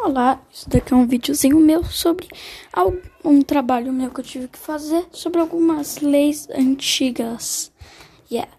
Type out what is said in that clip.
Olá, isso daqui é um videozinho meu sobre um trabalho meu que eu tive que fazer sobre algumas leis antigas. Yeah.